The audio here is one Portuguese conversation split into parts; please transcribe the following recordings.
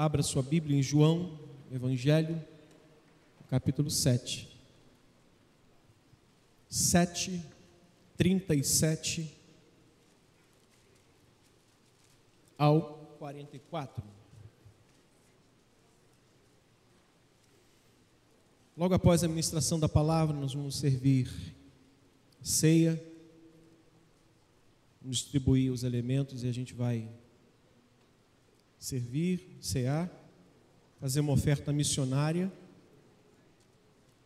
Abra sua Bíblia em João, Evangelho, capítulo 7. 7, 37 ao 44. Logo após a ministração da palavra, nós vamos servir ceia, distribuir os elementos e a gente vai servir, cear, fazer uma oferta missionária,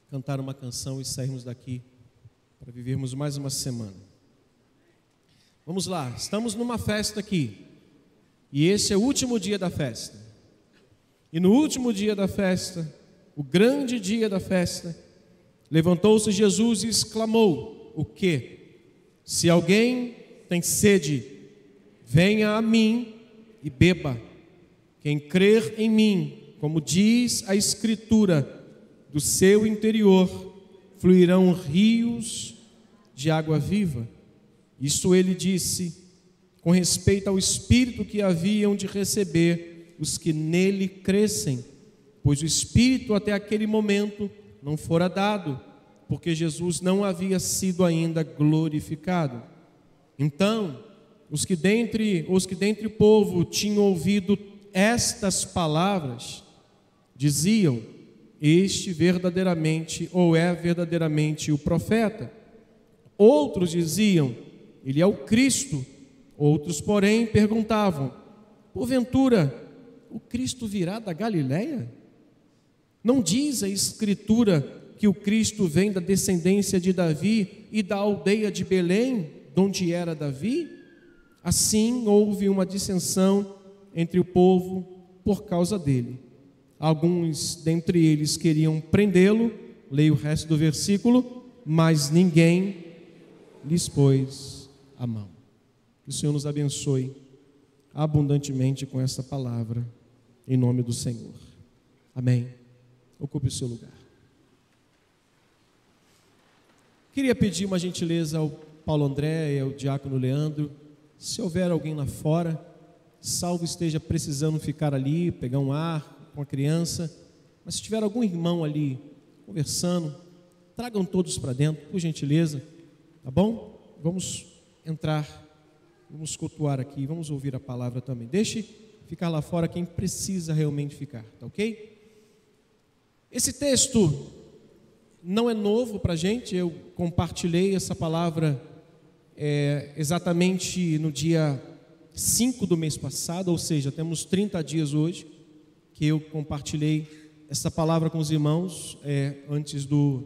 cantar uma canção e sairmos daqui para vivermos mais uma semana. Vamos lá, estamos numa festa aqui, e esse é o último dia da festa. E no último dia da festa, o grande dia da festa, levantou-se Jesus e exclamou: O que? Se alguém tem sede, venha a mim e beba. Quem crer em mim, como diz a Escritura, do seu interior fluirão rios de água viva. Isso ele disse com respeito ao Espírito que haviam de receber os que nele crescem, pois o Espírito até aquele momento não fora dado, porque Jesus não havia sido ainda glorificado. Então, os que dentre os que dentre o povo tinham ouvido estas palavras diziam: Este verdadeiramente ou é verdadeiramente o profeta. Outros diziam: Ele é o Cristo. Outros, porém, perguntavam: Porventura, o Cristo virá da Galileia? Não diz a Escritura que o Cristo vem da descendência de Davi e da aldeia de Belém, onde era Davi? Assim houve uma dissensão entre o povo por causa dele. Alguns dentre eles queriam prendê-lo, leia o resto do versículo, mas ninguém lhes pôs a mão. Que o Senhor nos abençoe abundantemente com essa palavra, em nome do Senhor. Amém. Ocupe o seu lugar. Queria pedir uma gentileza ao Paulo André e ao diácono Leandro, se houver alguém lá fora salvo esteja precisando ficar ali, pegar um ar com a criança, mas se tiver algum irmão ali conversando, tragam todos para dentro, por gentileza, tá bom? Vamos entrar, vamos cultuar aqui, vamos ouvir a palavra também. Deixe ficar lá fora quem precisa realmente ficar, tá ok? Esse texto não é novo para a gente, eu compartilhei essa palavra é, exatamente no dia 5 do mês passado, ou seja, temos 30 dias hoje, que eu compartilhei essa palavra com os irmãos é, antes do,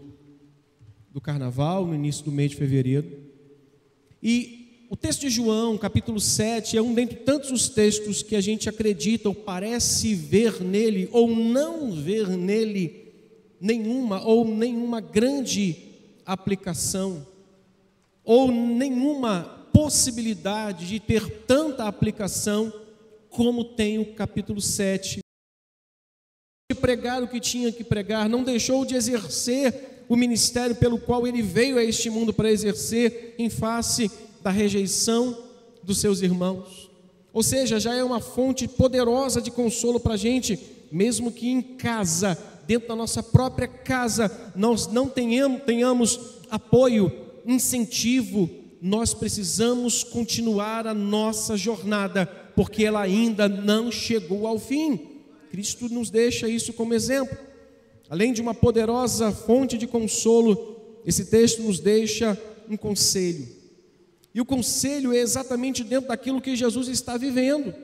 do carnaval, no início do mês de fevereiro. E o texto de João, capítulo 7, é um dentre tantos os textos que a gente acredita ou parece ver nele, ou não ver nele nenhuma, ou nenhuma grande aplicação, ou nenhuma possibilidade de ter tanta aplicação como tem o capítulo 7. De pregar o que tinha que pregar, não deixou de exercer o ministério pelo qual ele veio a este mundo para exercer em face da rejeição dos seus irmãos. Ou seja, já é uma fonte poderosa de consolo para a gente, mesmo que em casa, dentro da nossa própria casa, nós não tenhamos, tenhamos apoio, incentivo, nós precisamos continuar a nossa jornada, porque ela ainda não chegou ao fim. Cristo nos deixa isso como exemplo. Além de uma poderosa fonte de consolo, esse texto nos deixa um conselho. E o conselho é exatamente dentro daquilo que Jesus está vivendo.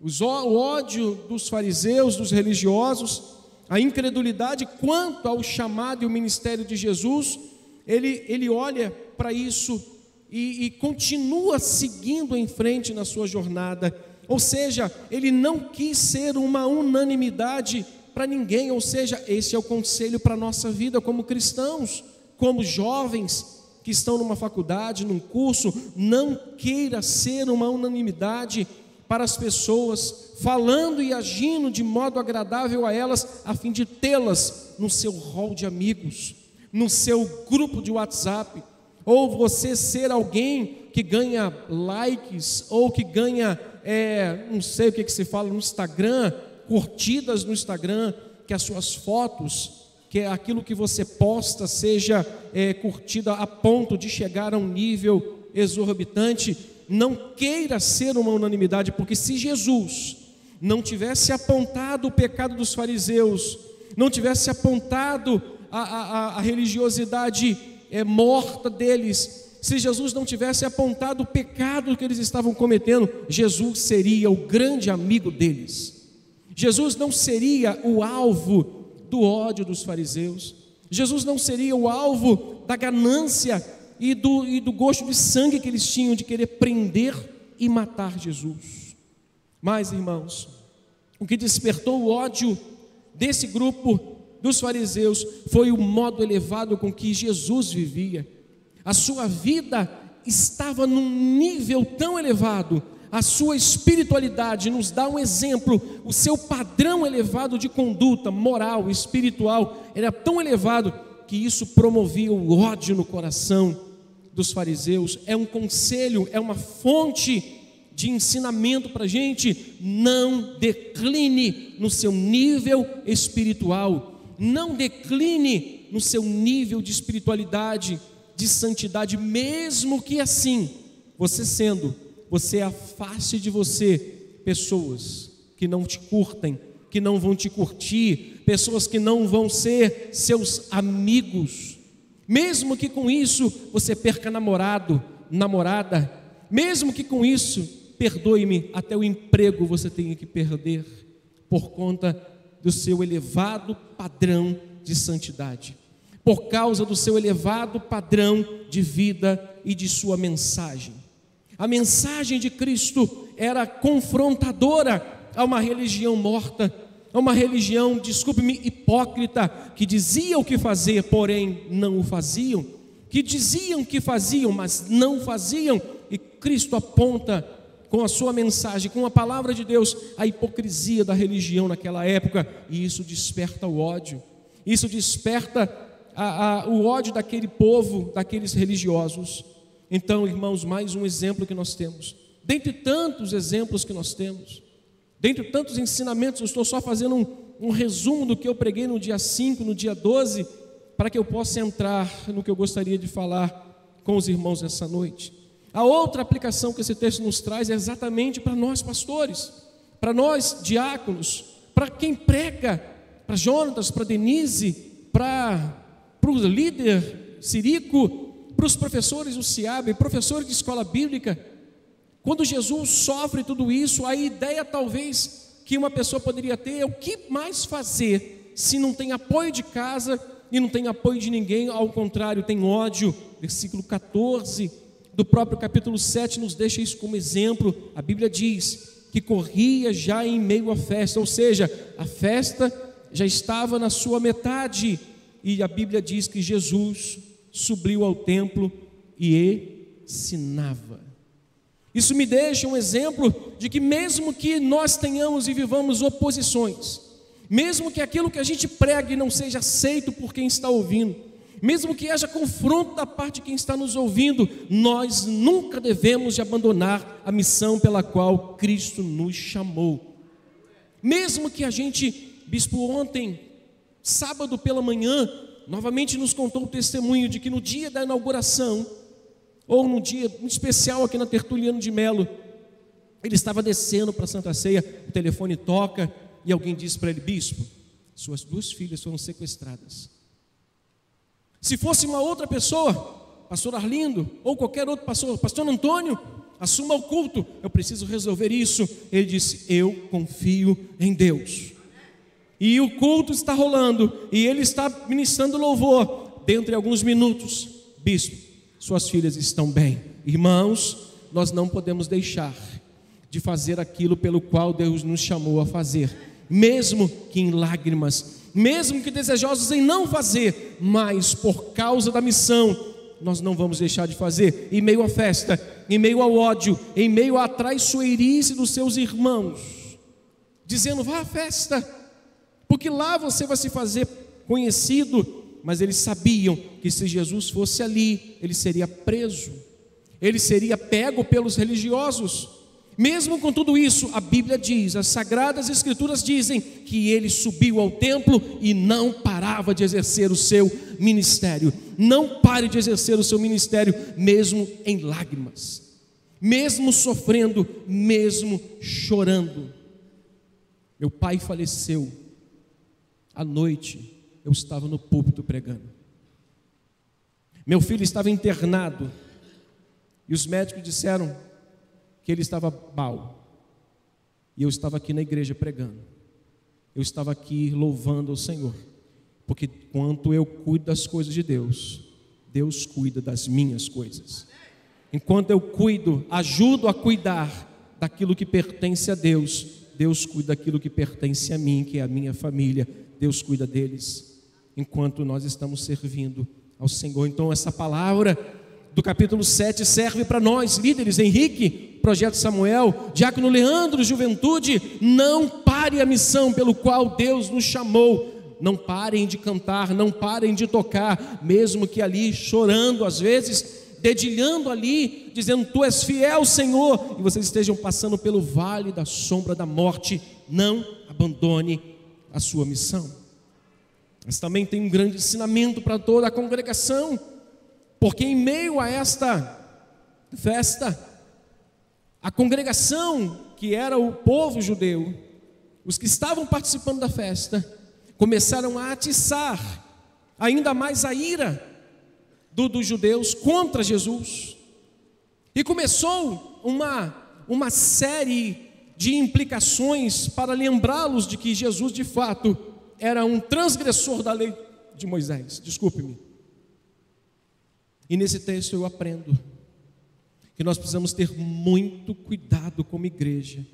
O ódio dos fariseus, dos religiosos, a incredulidade quanto ao chamado e o ministério de Jesus, ele, ele olha para isso e, e continua seguindo em frente na sua jornada. Ou seja, ele não quis ser uma unanimidade para ninguém, ou seja, esse é o conselho para a nossa vida como cristãos, como jovens que estão numa faculdade, num curso, não queira ser uma unanimidade para as pessoas, falando e agindo de modo agradável a elas, a fim de tê-las no seu rol de amigos, no seu grupo de WhatsApp, ou você ser alguém que ganha likes, ou que ganha, é, não sei o que, que se fala no Instagram, curtidas no Instagram, que as suas fotos, que aquilo que você posta seja é, curtida a ponto de chegar a um nível exorbitante. Não queira ser uma unanimidade, porque se Jesus não tivesse apontado o pecado dos fariseus, não tivesse apontado a, a, a religiosidade é, morta deles, se Jesus não tivesse apontado o pecado que eles estavam cometendo, Jesus seria o grande amigo deles. Jesus não seria o alvo do ódio dos fariseus. Jesus não seria o alvo da ganância e do, e do gosto de sangue que eles tinham de querer prender e matar Jesus. Mas, irmãos, o que despertou o ódio desse grupo dos fariseus foi o modo elevado com que Jesus vivia. A sua vida estava num nível tão elevado, a sua espiritualidade nos dá um exemplo, o seu padrão elevado de conduta moral, espiritual, era tão elevado que isso promovia o ódio no coração dos fariseus. É um conselho, é uma fonte de ensinamento para a gente. Não decline no seu nível espiritual, não decline no seu nível de espiritualidade de santidade, mesmo que assim, você sendo, você afaste de você pessoas que não te curtem, que não vão te curtir, pessoas que não vão ser seus amigos. Mesmo que com isso você perca namorado, namorada, mesmo que com isso, perdoe-me, até o emprego você tenha que perder por conta do seu elevado padrão de santidade por causa do seu elevado padrão de vida e de sua mensagem. A mensagem de Cristo era confrontadora a uma religião morta, a uma religião, desculpe-me, hipócrita, que dizia o que fazer, porém não o faziam, que diziam que faziam, mas não faziam, e Cristo aponta com a sua mensagem, com a palavra de Deus, a hipocrisia da religião naquela época, e isso desperta o ódio, isso desperta a, a, o ódio daquele povo, daqueles religiosos. Então, irmãos, mais um exemplo que nós temos. Dentre tantos exemplos que nós temos, dentre tantos ensinamentos, eu estou só fazendo um, um resumo do que eu preguei no dia 5, no dia 12, para que eu possa entrar no que eu gostaria de falar com os irmãos nessa noite. A outra aplicação que esse texto nos traz é exatamente para nós pastores, para nós diáconos, para quem prega, para Jonatas, para Denise, para para o líder Sirico, para os professores do CIAB, professores de escola bíblica. Quando Jesus sofre tudo isso, a ideia talvez que uma pessoa poderia ter é o que mais fazer se não tem apoio de casa e não tem apoio de ninguém, ao contrário, tem ódio. Versículo 14 do próprio capítulo 7 nos deixa isso como exemplo. A Bíblia diz que corria já em meio à festa, ou seja, a festa já estava na sua metade e a Bíblia diz que Jesus subiu ao templo e ensinava. Isso me deixa um exemplo de que, mesmo que nós tenhamos e vivamos oposições, mesmo que aquilo que a gente pregue não seja aceito por quem está ouvindo, mesmo que haja confronto da parte de quem está nos ouvindo, nós nunca devemos de abandonar a missão pela qual Cristo nos chamou. Mesmo que a gente, bispo, ontem sábado pela manhã, novamente nos contou o testemunho de que no dia da inauguração, ou no dia especial aqui na Tertuliano de Melo, ele estava descendo para Santa Ceia, o telefone toca e alguém diz para ele: Bispo, suas duas filhas foram sequestradas. Se fosse uma outra pessoa, pastor Arlindo, ou qualquer outro pastor, pastor Antônio, assuma o culto, eu preciso resolver isso. Ele disse: Eu confio em Deus e o culto está rolando, e ele está ministrando louvor. Dentro de alguns minutos, bispo, suas filhas estão bem. Irmãos, nós não podemos deixar de fazer aquilo pelo qual Deus nos chamou a fazer, mesmo que em lágrimas, mesmo que desejosos em não fazer, mas por causa da missão, nós não vamos deixar de fazer, em meio à festa, em meio ao ódio, em meio à traiçoeirice dos seus irmãos, dizendo: vá à festa, porque lá você vai se fazer conhecido. Mas eles sabiam que se Jesus fosse ali, ele seria preso, ele seria pego pelos religiosos. Mesmo com tudo isso, a Bíblia diz, as sagradas escrituras dizem que ele subiu ao templo e não parava de exercer o seu ministério. Não pare de exercer o seu ministério, mesmo em lágrimas, mesmo sofrendo, mesmo chorando. Meu pai faleceu. À noite, eu estava no púlpito pregando. Meu filho estava internado. E os médicos disseram: que ele estava mal. E eu estava aqui na igreja pregando. Eu estava aqui louvando o Senhor. Porque quanto eu cuido das coisas de Deus, Deus cuida das minhas coisas. Enquanto eu cuido, ajudo a cuidar daquilo que pertence a Deus, Deus cuida daquilo que pertence a mim, que é a minha família. Deus cuida deles. Enquanto nós estamos servindo ao Senhor. Então, essa palavra do capítulo 7 serve para nós, líderes, Henrique, Projeto Samuel, Diácono Leandro, Juventude, não pare a missão pelo qual Deus nos chamou. Não parem de cantar, não parem de tocar, mesmo que ali chorando às vezes, dedilhando ali, dizendo: Tu és fiel, Senhor, e vocês estejam passando pelo vale da sombra da morte, não abandone a sua missão. Mas também tem um grande ensinamento para toda a congregação porque em meio a esta festa, a congregação, que era o povo judeu, os que estavam participando da festa, começaram a atiçar ainda mais a ira do, dos judeus contra Jesus. E começou uma, uma série de implicações para lembrá-los de que Jesus de fato era um transgressor da lei de Moisés. Desculpe-me. E nesse texto eu aprendo que nós precisamos ter muito cuidado como igreja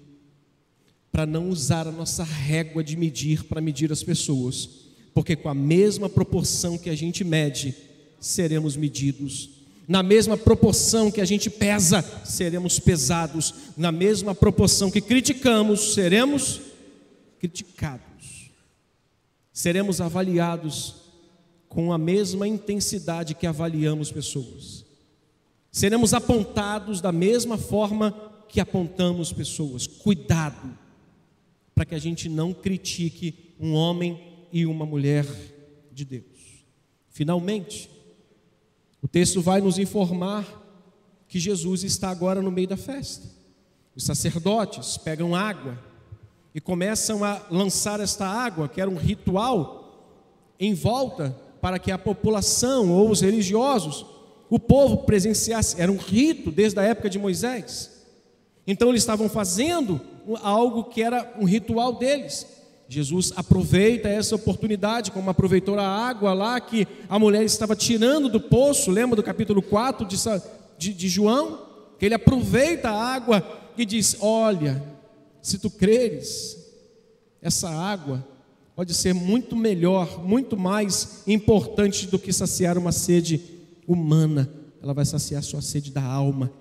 para não usar a nossa régua de medir para medir as pessoas, porque com a mesma proporção que a gente mede, seremos medidos. Na mesma proporção que a gente pesa, seremos pesados. Na mesma proporção que criticamos, seremos criticados. Seremos avaliados com a mesma intensidade que avaliamos pessoas. Seremos apontados da mesma forma que apontamos pessoas. Cuidado, para que a gente não critique um homem e uma mulher de Deus. Finalmente, o texto vai nos informar que Jesus está agora no meio da festa. Os sacerdotes pegam água e começam a lançar esta água, que era um ritual, em volta para que a população ou os religiosos, o povo presenciasse, era um rito desde a época de Moisés. Então eles estavam fazendo algo que era um ritual deles. Jesus aproveita essa oportunidade, como aproveitou a água lá que a mulher estava tirando do poço, lembra do capítulo 4 de, de, de João? Que ele aproveita a água e diz: Olha, se tu creres, essa água pode ser muito melhor, muito mais importante do que saciar uma sede humana. Ela vai saciar sua sede da alma.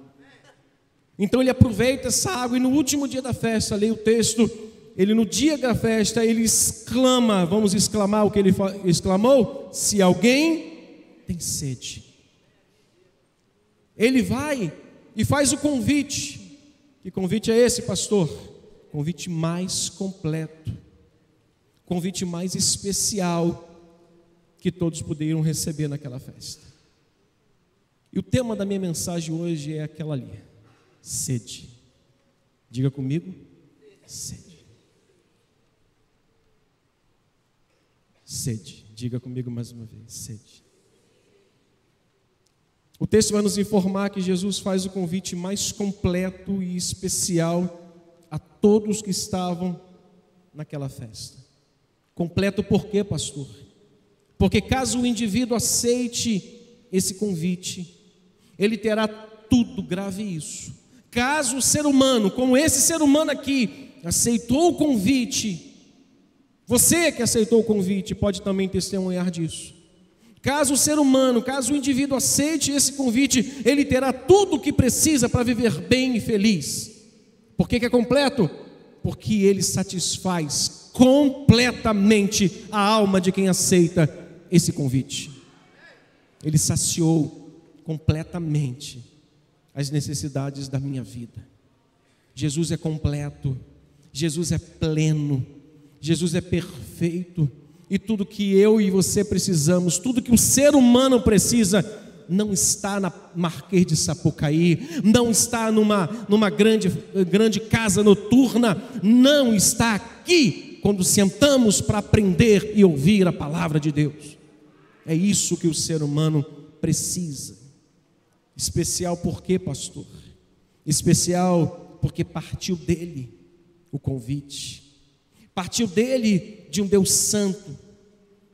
Então ele aproveita essa água e no último dia da festa, leia o texto, ele no dia da festa, ele exclama, vamos exclamar o que ele exclamou? Se alguém tem sede. Ele vai e faz o convite. Que convite é esse, pastor? Convite mais completo convite mais especial que todos poderiam receber naquela festa. E o tema da minha mensagem hoje é aquela ali: sede. Diga comigo, sede. Sede. Diga comigo mais uma vez, sede. O texto vai nos informar que Jesus faz o convite mais completo e especial a todos que estavam naquela festa. Completo por quê, pastor? Porque caso o indivíduo aceite esse convite, ele terá tudo, grave isso. Caso o ser humano, como esse ser humano aqui, aceitou o convite, você que aceitou o convite pode também testemunhar disso. Caso o ser humano, caso o indivíduo aceite esse convite, ele terá tudo o que precisa para viver bem e feliz. Por que, que é completo? Porque ele satisfaz completamente a alma de quem aceita esse convite. Ele saciou completamente as necessidades da minha vida. Jesus é completo, Jesus é pleno, Jesus é perfeito, e tudo que eu e você precisamos, tudo que o ser humano precisa, não está na Marquês de Sapucaí, não está numa, numa grande, grande casa noturna, não está aqui quando sentamos para aprender e ouvir a palavra de Deus. É isso que o ser humano precisa. Especial por quê, pastor? Especial porque partiu dele o convite. Partiu dele de um Deus santo,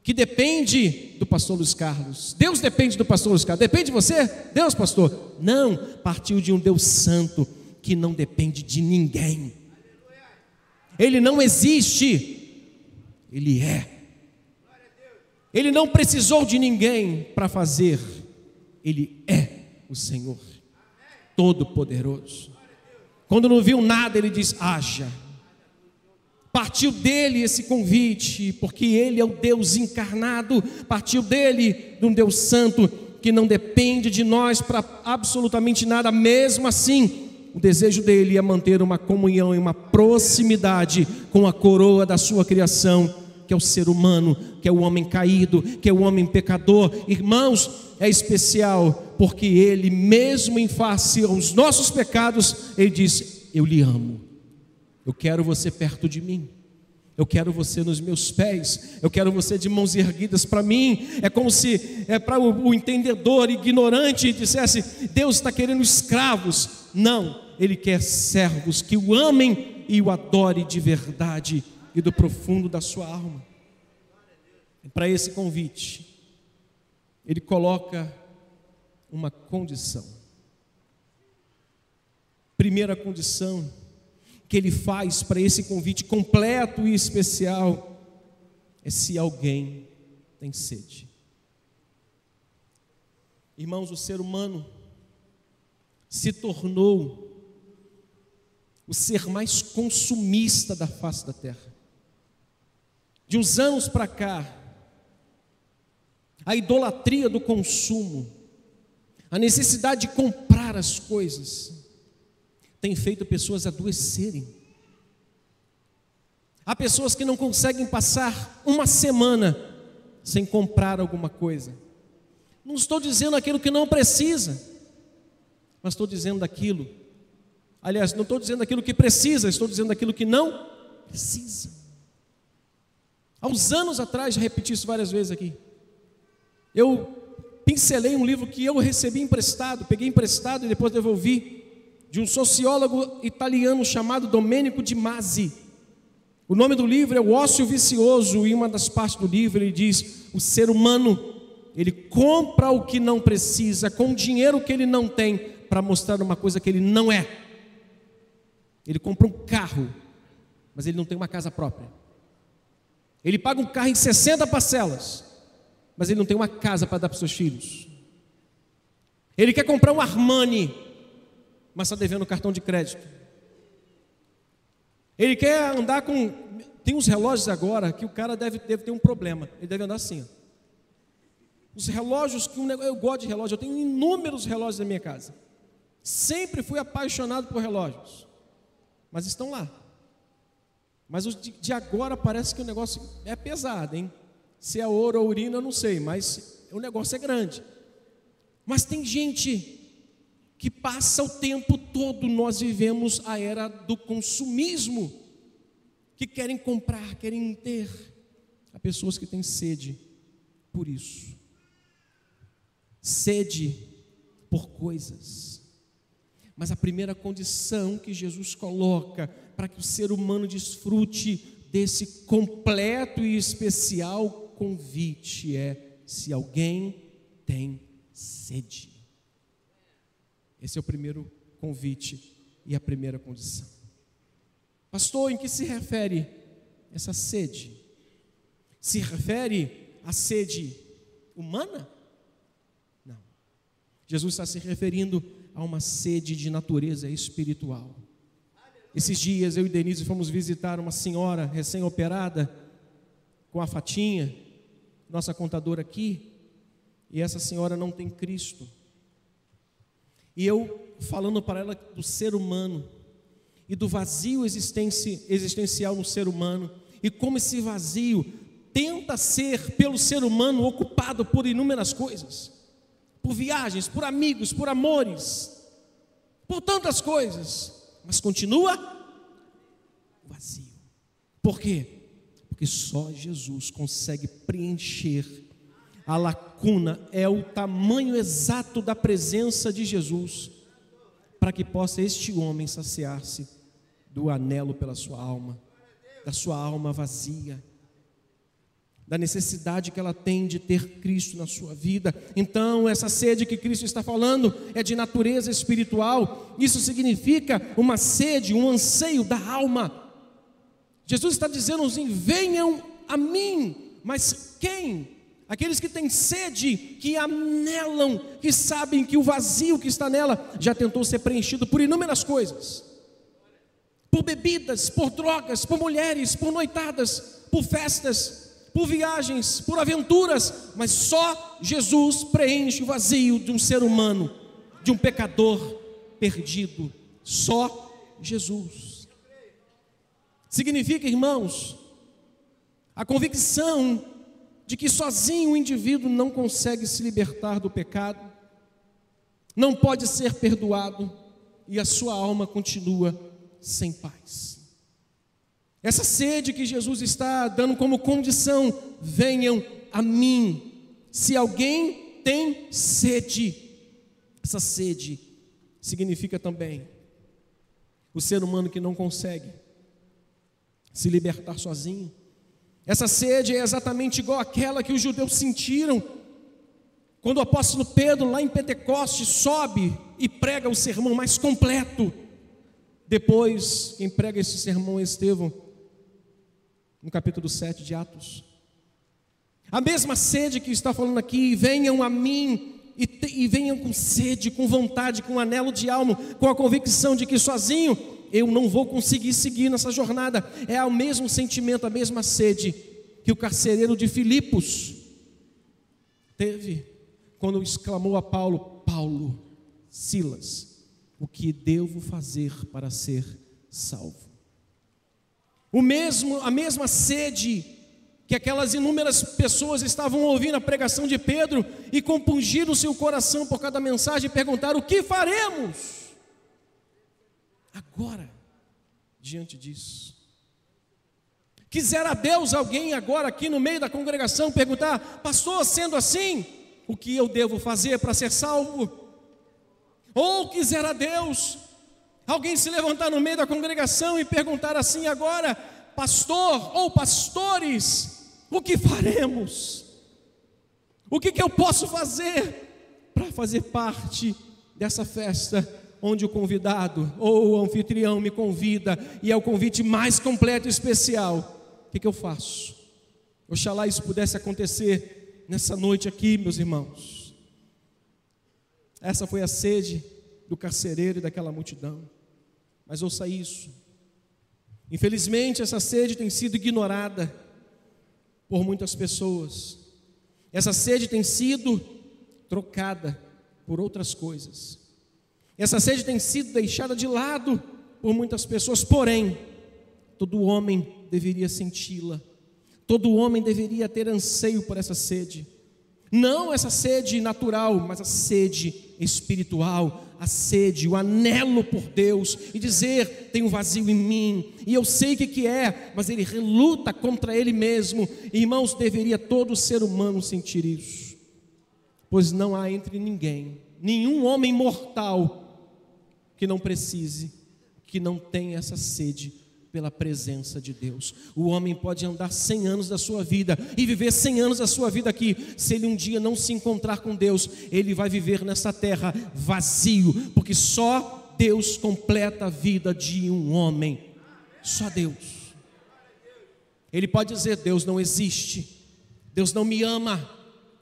que depende do pastor Luiz Carlos. Deus depende do pastor Luiz Carlos. Depende de você? Deus, pastor? Não, partiu de um Deus santo que não depende de ninguém. Ele não existe, ele é. Ele não precisou de ninguém para fazer, ele é o Senhor, Todo-Poderoso. Quando não viu nada, ele diz: haja. Partiu dele esse convite, porque ele é o Deus encarnado, partiu dele de um Deus santo que não depende de nós para absolutamente nada, mesmo assim, o desejo dele é manter uma comunhão e uma proximidade com a coroa da sua criação, que é o ser humano, que é o homem caído, que é o homem pecador. Irmãos, é especial porque ele, mesmo em face aos nossos pecados, ele diz: Eu lhe amo. Eu quero você perto de mim. Eu quero você nos meus pés, eu quero você de mãos erguidas para mim. É como se é para o, o entendedor ignorante dissesse: Deus está querendo escravos. Não, Ele quer servos que o amem e o adore de verdade e do profundo da sua alma. Para esse convite, Ele coloca uma condição. Primeira condição que ele faz para esse convite completo e especial é se alguém tem sede. Irmãos, o ser humano se tornou o ser mais consumista da face da terra. De uns anos para cá, a idolatria do consumo, a necessidade de comprar as coisas, tem feito pessoas adoecerem. Há pessoas que não conseguem passar uma semana sem comprar alguma coisa. Não estou dizendo aquilo que não precisa, mas estou dizendo aquilo. Aliás, não estou dizendo aquilo que precisa, estou dizendo aquilo que não precisa. Há uns anos atrás, já repeti isso várias vezes aqui. Eu pincelei um livro que eu recebi emprestado, peguei emprestado e depois devolvi de um sociólogo italiano chamado Domenico Di Masi. O nome do livro é O Ócio Vicioso, e uma das partes do livro ele diz: o ser humano, ele compra o que não precisa, com dinheiro que ele não tem, para mostrar uma coisa que ele não é. Ele compra um carro, mas ele não tem uma casa própria. Ele paga um carro em 60 parcelas, mas ele não tem uma casa para dar para os seus filhos. Ele quer comprar um Armani, mas está devendo cartão de crédito. Ele quer andar com. Tem uns relógios agora que o cara deve, deve ter um problema. Ele deve andar assim. Ó. Os relógios que um eu gosto de relógio, eu tenho inúmeros relógios na minha casa. Sempre fui apaixonado por relógios. Mas estão lá. Mas os de, de agora parece que o negócio é pesado, hein? Se é ouro ou urina, eu não sei, mas o negócio é grande. Mas tem gente que passa o tempo todo, nós vivemos a era do consumismo, que querem comprar, querem ter. Há pessoas que têm sede por isso. Sede por coisas. Mas a primeira condição que Jesus coloca para que o ser humano desfrute desse completo e especial convite é: se alguém tem sede. Esse é o primeiro convite e a primeira condição. Pastor, em que se refere essa sede? Se refere à sede humana? Não. Jesus está se referindo a uma sede de natureza espiritual. Esses dias eu e Denise fomos visitar uma senhora recém-operada com a Fatinha, nossa contadora aqui, e essa senhora não tem Cristo. E eu falando para ela do ser humano, e do vazio existencial no ser humano, e como esse vazio tenta ser pelo ser humano ocupado por inúmeras coisas, por viagens, por amigos, por amores, por tantas coisas, mas continua vazio. Por quê? Porque só Jesus consegue preencher a lacuna, é o tamanho exato da presença de Jesus, para que possa este homem saciar-se do anelo pela sua alma, da sua alma vazia, da necessidade que ela tem de ter Cristo na sua vida. Então, essa sede que Cristo está falando é de natureza espiritual, isso significa uma sede, um anseio da alma. Jesus está dizendo assim: venham a mim, mas quem? Aqueles que têm sede, que anelam, que sabem que o vazio que está nela já tentou ser preenchido por inúmeras coisas por bebidas, por drogas, por mulheres, por noitadas, por festas, por viagens, por aventuras, mas só Jesus preenche o vazio de um ser humano, de um pecador perdido. Só Jesus. Significa, irmãos, a convicção de que sozinho o indivíduo não consegue se libertar do pecado, não pode ser perdoado e a sua alma continua sem paz. Essa sede que Jesus está dando como condição, venham a mim. Se alguém tem sede, essa sede significa também o ser humano que não consegue se libertar sozinho. Essa sede é exatamente igual àquela que os judeus sentiram quando o apóstolo Pedro, lá em Pentecostes, sobe e prega o sermão mais completo depois, quem prega esse sermão é Estevão, no capítulo 7 de Atos. A mesma sede que está falando aqui, venham a mim e, te, e venham com sede, com vontade, com anelo de alma, com a convicção de que sozinho eu não vou conseguir seguir nessa jornada. É o mesmo sentimento, a mesma sede que o carcereiro de Filipos teve quando exclamou a Paulo: Paulo, Silas, o que devo fazer para ser salvo. O mesmo, a mesma sede que aquelas inúmeras pessoas estavam ouvindo a pregação de Pedro e compungiram seu coração por cada mensagem e perguntaram: o que faremos? Agora, diante disso. Quisera Deus alguém agora aqui no meio da congregação perguntar: Pastor, sendo assim, o que eu devo fazer para ser salvo? Ou quisera Deus alguém se levantar no meio da congregação e perguntar assim agora, pastor ou pastores, o que faremos? O que, que eu posso fazer para fazer parte dessa festa onde o convidado ou o anfitrião me convida e é o convite mais completo e especial? O que, que eu faço? Oxalá isso pudesse acontecer nessa noite aqui, meus irmãos. Essa foi a sede do carcereiro e daquela multidão. Mas ouça isso. Infelizmente, essa sede tem sido ignorada por muitas pessoas. Essa sede tem sido trocada por outras coisas. Essa sede tem sido deixada de lado por muitas pessoas, porém, todo homem deveria senti-la. Todo homem deveria ter anseio por essa sede. Não essa sede natural, mas a sede espiritual, a sede, o anelo por Deus e dizer: tem um vazio em mim, e eu sei o que, que é, mas ele reluta contra ele mesmo. Irmãos, deveria todo ser humano sentir isso, pois não há entre ninguém, nenhum homem mortal, que não precise, que não tenha essa sede pela presença de Deus. O homem pode andar 100 anos da sua vida e viver 100 anos da sua vida aqui. Se ele um dia não se encontrar com Deus, ele vai viver nessa terra vazio, porque só Deus completa a vida de um homem. Só Deus. Ele pode dizer: Deus não existe, Deus não me ama,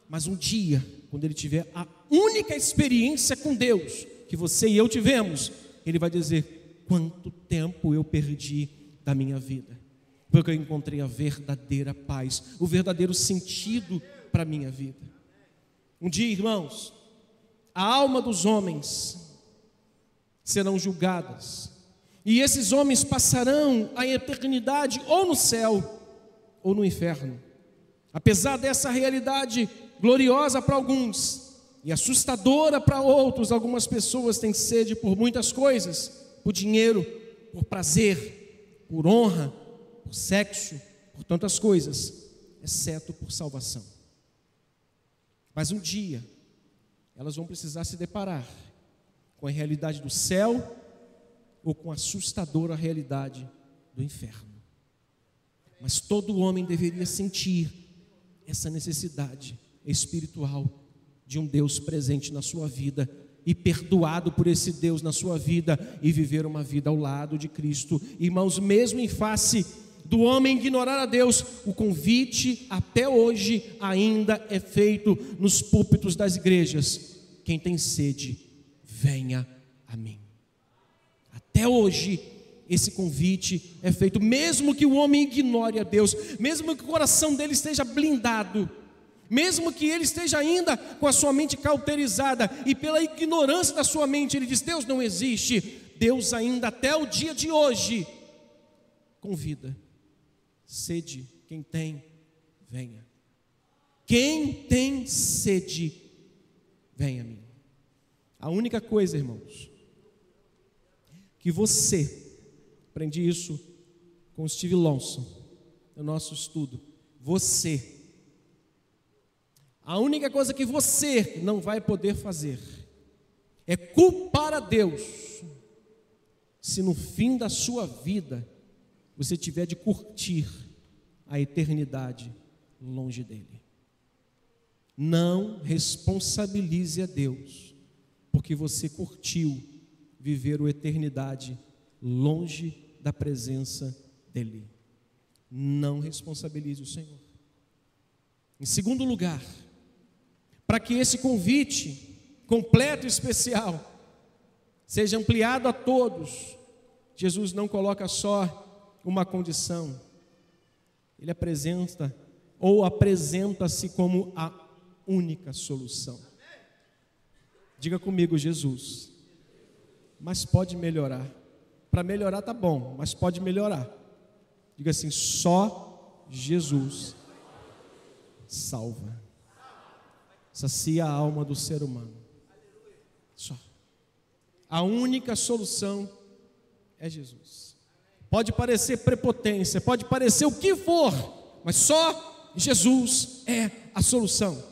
mas um dia, quando ele tiver a única experiência com Deus que você e eu tivemos, ele vai dizer: quanto tempo eu perdi da minha vida, porque eu encontrei a verdadeira paz, o verdadeiro sentido para a minha vida. Um dia, irmãos, a alma dos homens serão julgadas, E esses homens passarão a eternidade ou no céu ou no inferno. Apesar dessa realidade gloriosa para alguns e assustadora para outros, algumas pessoas têm sede por muitas coisas, por dinheiro, por prazer, por honra, por sexo, por tantas coisas, exceto por salvação. Mas um dia elas vão precisar se deparar com a realidade do céu ou com a assustadora realidade do inferno. Mas todo homem deveria sentir essa necessidade espiritual de um Deus presente na sua vida e perdoado por esse Deus na sua vida e viver uma vida ao lado de Cristo. Irmãos, mesmo em face do homem ignorar a Deus, o convite até hoje ainda é feito nos púlpitos das igrejas. Quem tem sede, venha a mim. Até hoje, esse convite é feito, mesmo que o homem ignore a Deus, mesmo que o coração dele esteja blindado, mesmo que ele esteja ainda com a sua mente cauterizada e pela ignorância da sua mente ele diz: Deus não existe. Deus, ainda até o dia de hoje, convida, sede, quem tem, venha. Quem tem sede, venha a mim. A única coisa, irmãos, que você, aprendi isso com Steve Lawson, no nosso estudo, você, a única coisa que você não vai poder fazer é culpar a Deus, se no fim da sua vida você tiver de curtir a eternidade longe dele. Não responsabilize a Deus, porque você curtiu viver a eternidade longe da presença dEle. Não responsabilize o Senhor. Em segundo lugar, para que esse convite completo e especial seja ampliado a todos, Jesus não coloca só uma condição, ele apresenta ou apresenta-se como a única solução. Diga comigo, Jesus mas pode melhorar. Para melhorar tá bom, mas pode melhorar. Diga assim: só Jesus salva. Sacia a alma do ser humano. Só. A única solução é Jesus. Pode parecer prepotência, pode parecer o que for, mas só Jesus é a solução.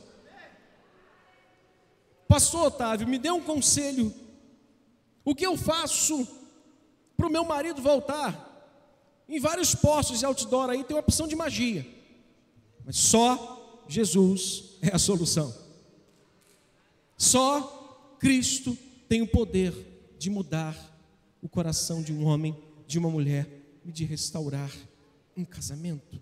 Pastor Otávio, me dê um conselho o que eu faço para o meu marido voltar? Em vários postos de outdoor aí tem uma opção de magia, mas só Jesus é a solução. Só Cristo tem o poder de mudar o coração de um homem, de uma mulher e de restaurar um casamento.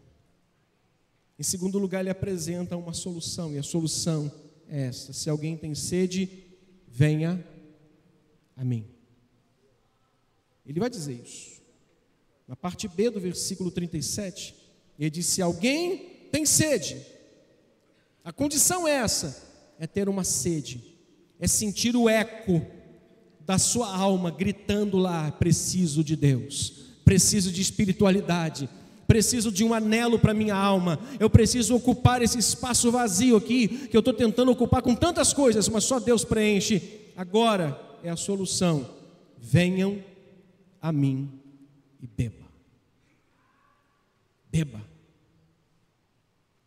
Em segundo lugar, ele apresenta uma solução, e a solução é esta: se alguém tem sede, venha a mim. Ele vai dizer isso. Na parte B do versículo 37, ele diz: Se alguém tem sede, a condição é essa: é ter uma sede, é sentir o eco da sua alma gritando lá: preciso de Deus, preciso de espiritualidade, preciso de um anelo para minha alma, eu preciso ocupar esse espaço vazio aqui, que eu estou tentando ocupar com tantas coisas, mas só Deus preenche. Agora é a solução. Venham a mim e beba. Beba.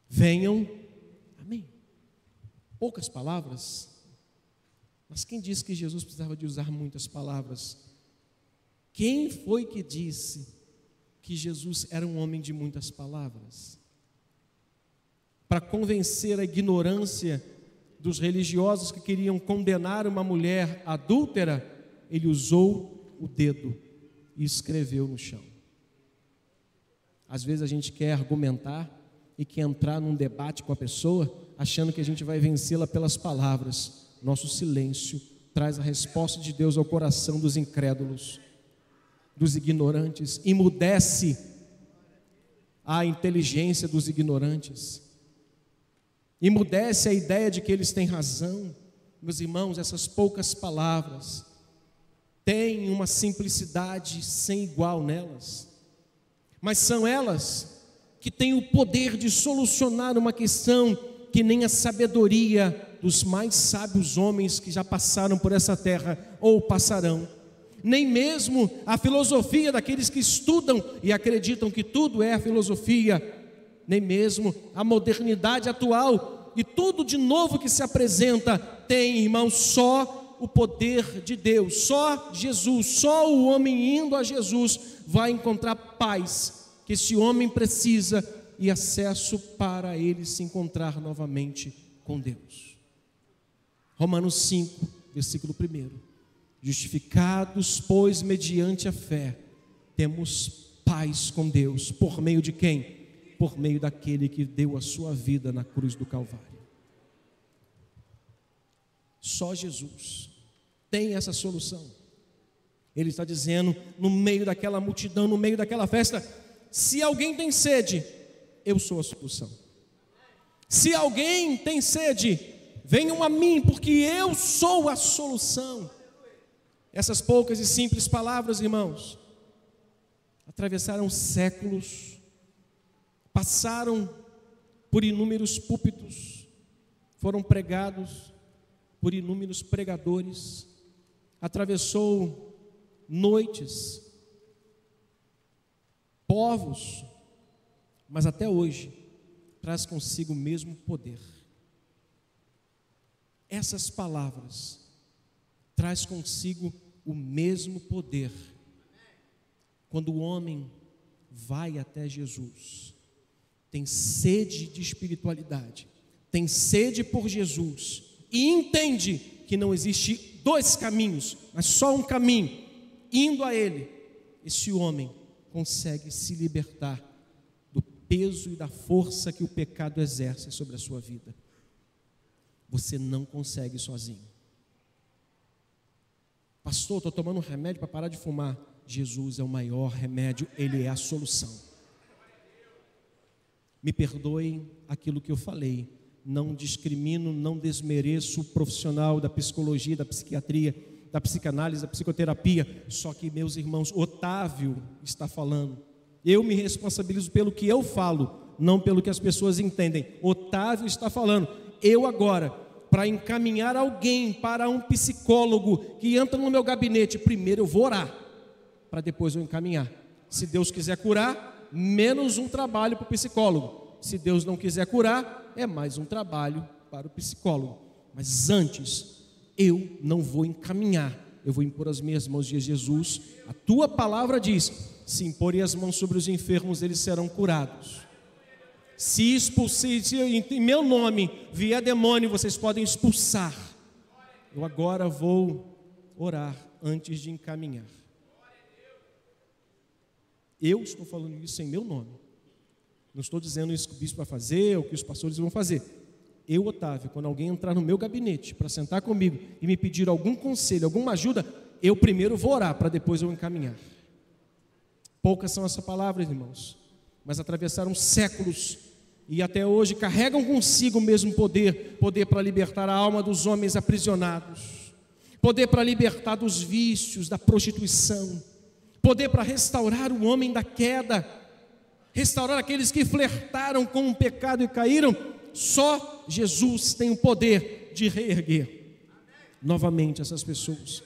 Venham a mim. Poucas palavras, mas quem disse que Jesus precisava de usar muitas palavras? Quem foi que disse que Jesus era um homem de muitas palavras? Para convencer a ignorância dos religiosos que queriam condenar uma mulher adúltera, ele usou o dedo e escreveu no chão. Às vezes a gente quer argumentar e quer entrar num debate com a pessoa, achando que a gente vai vencê-la pelas palavras. Nosso silêncio traz a resposta de Deus ao coração dos incrédulos, dos ignorantes, emudece a inteligência dos ignorantes, emudece a ideia de que eles têm razão. Meus irmãos, essas poucas palavras têm uma simplicidade sem igual nelas, mas são elas que têm o poder de solucionar uma questão que nem a sabedoria dos mais sábios homens que já passaram por essa terra ou passarão, nem mesmo a filosofia daqueles que estudam e acreditam que tudo é filosofia, nem mesmo a modernidade atual e tudo de novo que se apresenta tem, irmão, só o poder de Deus, só Jesus, só o homem indo a Jesus vai encontrar paz que esse homem precisa e acesso para ele se encontrar novamente com Deus. Romanos 5, versículo 1. Justificados, pois, mediante a fé, temos paz com Deus, por meio de quem? Por meio daquele que deu a sua vida na cruz do Calvário. Só Jesus tem essa solução. Ele está dizendo, no meio daquela multidão, no meio daquela festa: se alguém tem sede, eu sou a solução. Se alguém tem sede, Venham a mim, porque eu sou a solução. Essas poucas e simples palavras, irmãos, atravessaram séculos, passaram por inúmeros púlpitos, foram pregados por inúmeros pregadores, atravessou noites, povos, mas até hoje traz consigo o mesmo poder essas palavras traz consigo o mesmo poder. Quando o homem vai até Jesus, tem sede de espiritualidade, tem sede por Jesus e entende que não existe dois caminhos, mas só um caminho, indo a Ele, esse homem consegue se libertar do peso e da força que o pecado exerce sobre a sua vida você não consegue sozinho. Pastor, estou tomando um remédio para parar de fumar. Jesus é o maior remédio, Ele é a solução. Me perdoem aquilo que eu falei. Não discrimino, não desmereço o profissional da psicologia, da psiquiatria, da psicanálise, da psicoterapia. Só que, meus irmãos, Otávio está falando. Eu me responsabilizo pelo que eu falo, não pelo que as pessoas entendem. Otávio está falando. Eu agora para encaminhar alguém para um psicólogo que entra no meu gabinete, primeiro eu vou orar, para depois eu encaminhar. Se Deus quiser curar, menos um trabalho para o psicólogo. Se Deus não quiser curar, é mais um trabalho para o psicólogo. Mas antes, eu não vou encaminhar, eu vou impor as minhas mãos de Jesus. A tua palavra diz: se imporem as mãos sobre os enfermos, eles serão curados. Se expulsar, se em meu nome vier demônio, vocês podem expulsar. Eu agora vou orar antes de encaminhar. Eu estou falando isso em meu nome. Não estou dizendo isso que o bispo vai fazer ou que os pastores vão fazer. Eu, Otávio, quando alguém entrar no meu gabinete para sentar comigo e me pedir algum conselho, alguma ajuda, eu primeiro vou orar para depois eu encaminhar. Poucas são essas palavras, irmãos mas atravessaram séculos e até hoje carregam consigo o mesmo poder poder para libertar a alma dos homens aprisionados, poder para libertar dos vícios, da prostituição, poder para restaurar o homem da queda, restaurar aqueles que flertaram com o pecado e caíram. Só Jesus tem o poder de reerguer novamente essas pessoas.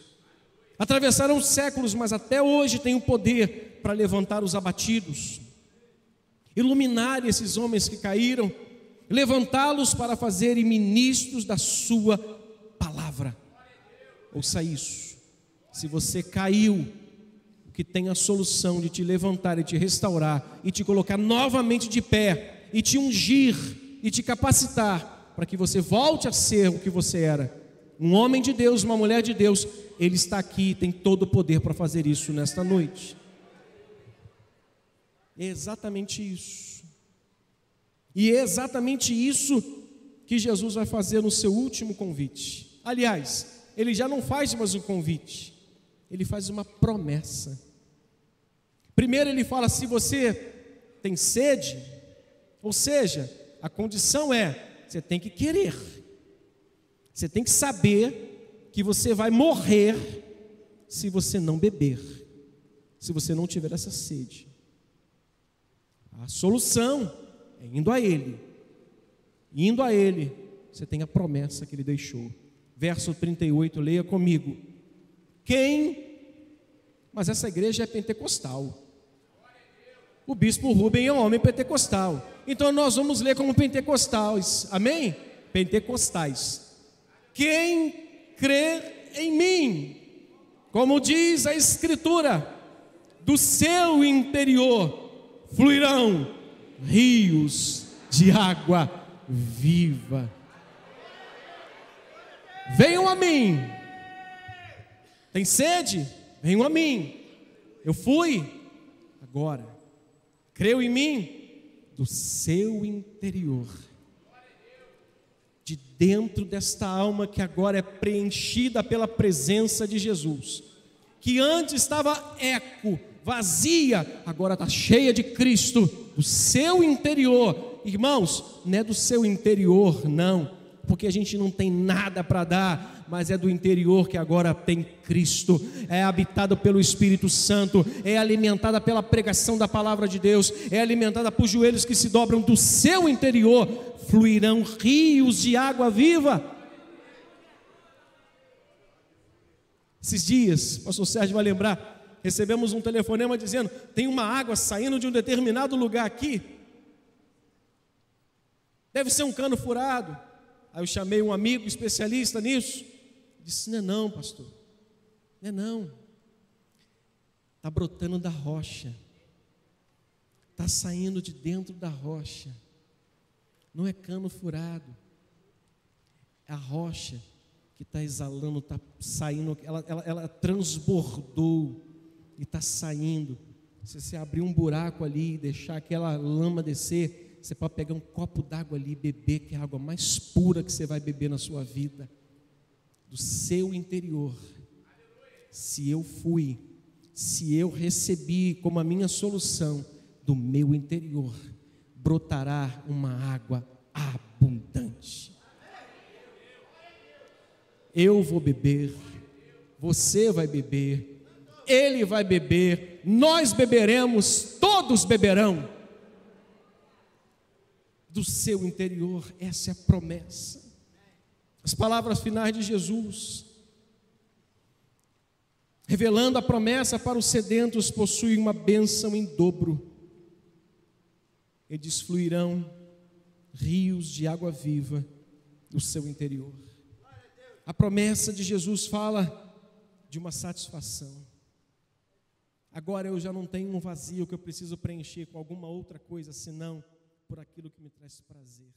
Atravessaram séculos, mas até hoje tem o poder para levantar os abatidos iluminar esses homens que caíram, levantá-los para fazerem ministros da Sua palavra. Ouça isso. Se você caiu, que tem a solução de te levantar e te restaurar e te colocar novamente de pé e te ungir e te capacitar para que você volte a ser o que você era. Um homem de Deus, uma mulher de Deus, ele está aqui, tem todo o poder para fazer isso nesta noite. É exatamente isso. E é exatamente isso que Jesus vai fazer no seu último convite. Aliás, ele já não faz mais um convite, ele faz uma promessa. Primeiro, ele fala: se você tem sede, ou seja, a condição é, você tem que querer, você tem que saber que você vai morrer se você não beber, se você não tiver essa sede. A solução é indo a Ele. Indo a Ele, você tem a promessa que Ele deixou. Verso 38, leia comigo. Quem, mas essa igreja é pentecostal. O bispo Rubem é um homem pentecostal. Então nós vamos ler como pentecostais. Amém? Pentecostais. Quem crer em mim, como diz a Escritura, do seu interior fluirão rios de água viva. Venham a mim. Tem sede? Venham a mim. Eu fui. Agora, creu em mim do seu interior. De dentro desta alma que agora é preenchida pela presença de Jesus, que antes estava eco, vazia, agora está cheia de Cristo, do seu interior. Irmãos, não é do seu interior, não, porque a gente não tem nada para dar, mas é do interior que agora tem Cristo, é habitado pelo Espírito Santo, é alimentada pela pregação da palavra de Deus, é alimentada por joelhos que se dobram do seu interior, fluirão rios de água viva. Esses dias, o pastor Sérgio vai lembrar, recebemos um telefonema dizendo: tem uma água saindo de um determinado lugar aqui. Deve ser um cano furado. Aí eu chamei um amigo especialista nisso. Disse: Não é não, pastor. Não é não. Está brotando da rocha. Está saindo de dentro da rocha. Não é cano furado. É a rocha que está exalando, está saindo, ela, ela, ela transbordou e está saindo. Se você abrir um buraco ali e deixar aquela lama descer, você pode pegar um copo d'água ali e beber, que é a água mais pura que você vai beber na sua vida, do seu interior. Se eu fui, se eu recebi como a minha solução, do meu interior brotará uma água abundante. Eu vou beber, você vai beber, ele vai beber, nós beberemos, todos beberão. Do seu interior, essa é a promessa. As palavras finais de Jesus, revelando a promessa para os sedentos, possuem uma bênção em dobro. Eles fluirão rios de água viva do seu interior. A promessa de Jesus fala de uma satisfação. Agora eu já não tenho um vazio que eu preciso preencher com alguma outra coisa senão por aquilo que me traz prazer.